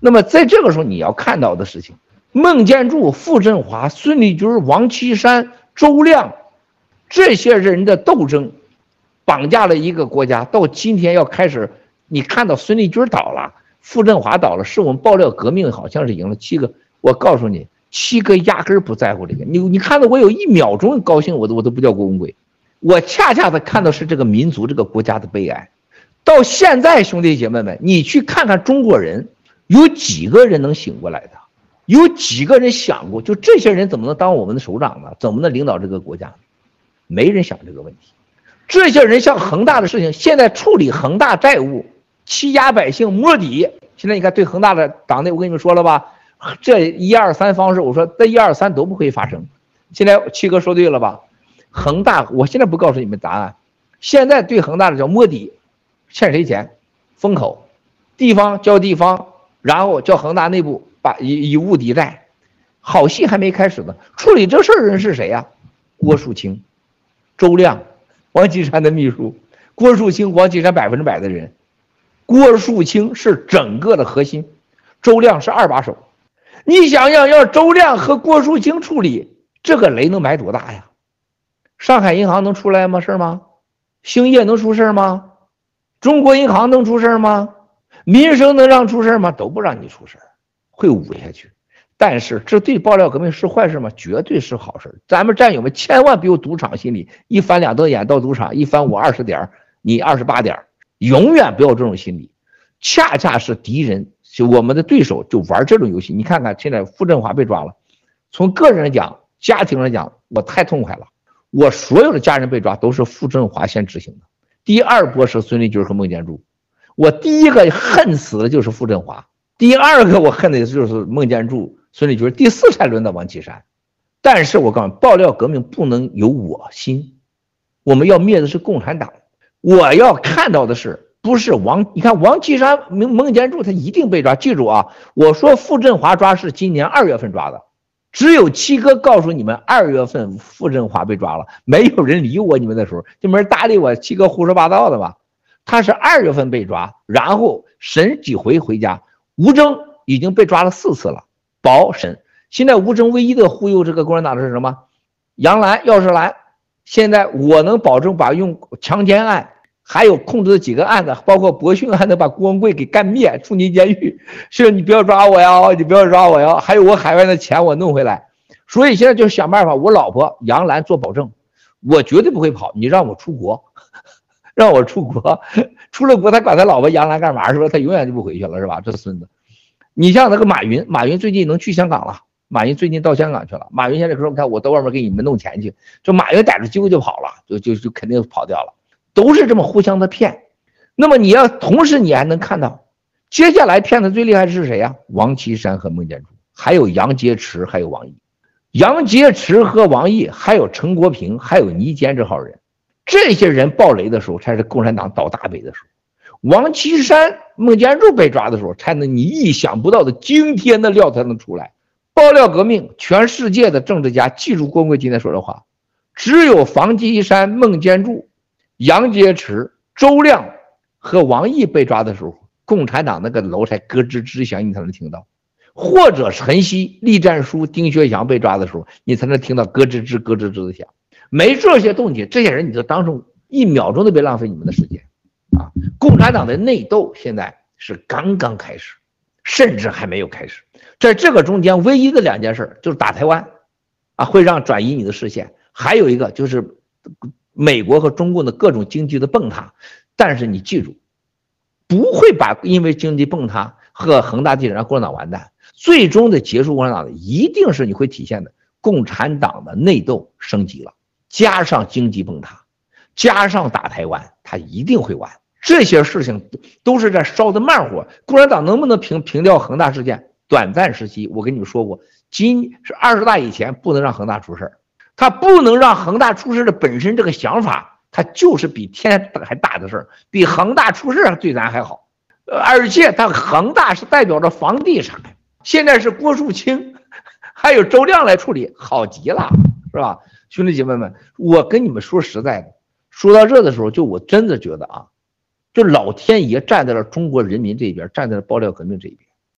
那么在这个时候，你要看到的事情，孟建柱、傅振华、孙立军、王岐山、周亮这些人的斗争，绑架了一个国家。到今天要开始，你看到孙立军倒了，傅振华倒了，是我们爆料革命好像是赢了七个。我告诉你，七个压根儿不在乎这个。你你看到我有一秒钟高兴，我都我都不叫郭文贵。我恰恰的看到是这个民族、这个国家的悲哀。到现在，兄弟姐妹们，你去看看中国人，有几个人能醒过来的？有几个人想过，就这些人怎么能当我们的首长呢？怎么能领导这个国家？没人想这个问题。这些人像恒大的事情，现在处理恒大债务，欺压百姓摸底。现在你看，对恒大的党内，我跟你们说了吧，这一二三方式，我说这一二三都不会发生。现在七哥说对了吧？恒大，我现在不告诉你们答案。现在对恒大的叫摸底。欠谁钱？封口，地方交地方，然后叫恒大内部把以以物抵债，好戏还没开始呢。处理这事儿人是谁呀？郭树清、周亮、王岐山的秘书。郭树清、王岐山百分之百的人，郭树清是整个的核心，周亮是二把手。你想想，要周亮和郭树清处理这个雷能埋多大呀？上海银行能出来吗？事吗？兴业能出事吗？中国银行能出事吗？民生能让出事吗？都不让你出事，会捂下去。但是这对爆料革命是坏事吗？绝对是好事。咱们战友们千万别有赌场心理，一翻两瞪眼到赌场，一翻我二十点，你二十八点，永远不要这种心理。恰恰是敌人，就我们的对手就玩这种游戏。你看看现在傅振华被抓了，从个人来讲，家庭来讲，我太痛快了。我所有的家人被抓都是傅振华先执行的。第二波是孙立军和孟建柱，我第一个恨死的就是傅振华，第二个我恨的就是孟建柱、孙立军，第四才轮到王岐山。但是我告诉你，爆料革命不能有我心，我们要灭的是共产党。我要看到的是，不是王？你看王岐山、孟孟建柱，他一定被抓。记住啊，我说傅振华抓是今年二月份抓的。只有七哥告诉你们，二月份傅振华被抓了，没有人理我。你们那时候就没人搭理我，七哥胡说八道的吧？他是二月份被抓，然后审几回回家。吴征已经被抓了四次了，保审。现在吴征唯一的忽悠这个共产党的是什么？杨澜、要是来。现在我能保证把用强奸案。还有控制的几个案子，包括博讯案，能把郭文贵给干灭，送进监狱。是，你不要抓我呀，你不要抓我呀。还有我海外的钱，我弄回来。所以现在就想办法，我老婆杨澜做保证，我绝对不会跑。你让我出国，让我出国，出了国他管他老婆杨澜干嘛？是吧？他永远就不回去了，是吧？这孙子。你像那个马云，马云最近能去香港了。马云最近到香港去了。马云现在说，你看我到外面给你们弄钱去，就马云逮着机会就跑了，就就就肯定跑掉了。都是这么互相的骗，那么你要同时你还能看到，接下来骗的最厉害是谁呀？王岐山和孟建柱，还有杨洁篪，还有王毅。杨洁篪和王毅，还有陈国平，还有倪坚这号人，这些人爆雷的时候，才是共产党倒大霉的时候。王岐山、孟建柱被抓的时候，才能你意想不到的惊天的料才能出来。爆料革命，全世界的政治家记住郭沫今天说的话，只有房岐山、孟建柱。杨洁篪、周亮和王毅被抓的时候，共产党那个楼才咯吱吱响，你才能听到；或者陈希、栗战书、丁学祥被抓的时候，你才能听到咯吱吱、咯吱吱的响。没这些动静，这些人你就当成一秒钟都别浪费你们的时间啊！共产党的内斗现在是刚刚开始，甚至还没有开始。在这个中间，唯一的两件事就是打台湾，啊，会让转移你的视线；还有一个就是。美国和中共的各种经济的崩塌，但是你记住，不会把因为经济崩塌和恒大地产让共产党完蛋。最终的结束共产党的一定是你会体现的共产党的内斗升级了，加上经济崩塌，加上打台湾，他一定会完。这些事情都是在烧的慢火。共产党能不能平平掉恒大事件？短暂时期，我跟你们说过，今是二十大以前不能让恒大出事儿。他不能让恒大出事的本身这个想法，他就是比天还大的事儿，比恒大出事对咱还好。而且他恒大是代表着房地产，现在是郭树清，还有周亮来处理，好极了，是吧？兄弟姐妹们，我跟你们说实在的，说到这的时候，就我真的觉得啊，就老天爷站在了中国人民这边，站在了爆料革命这一边。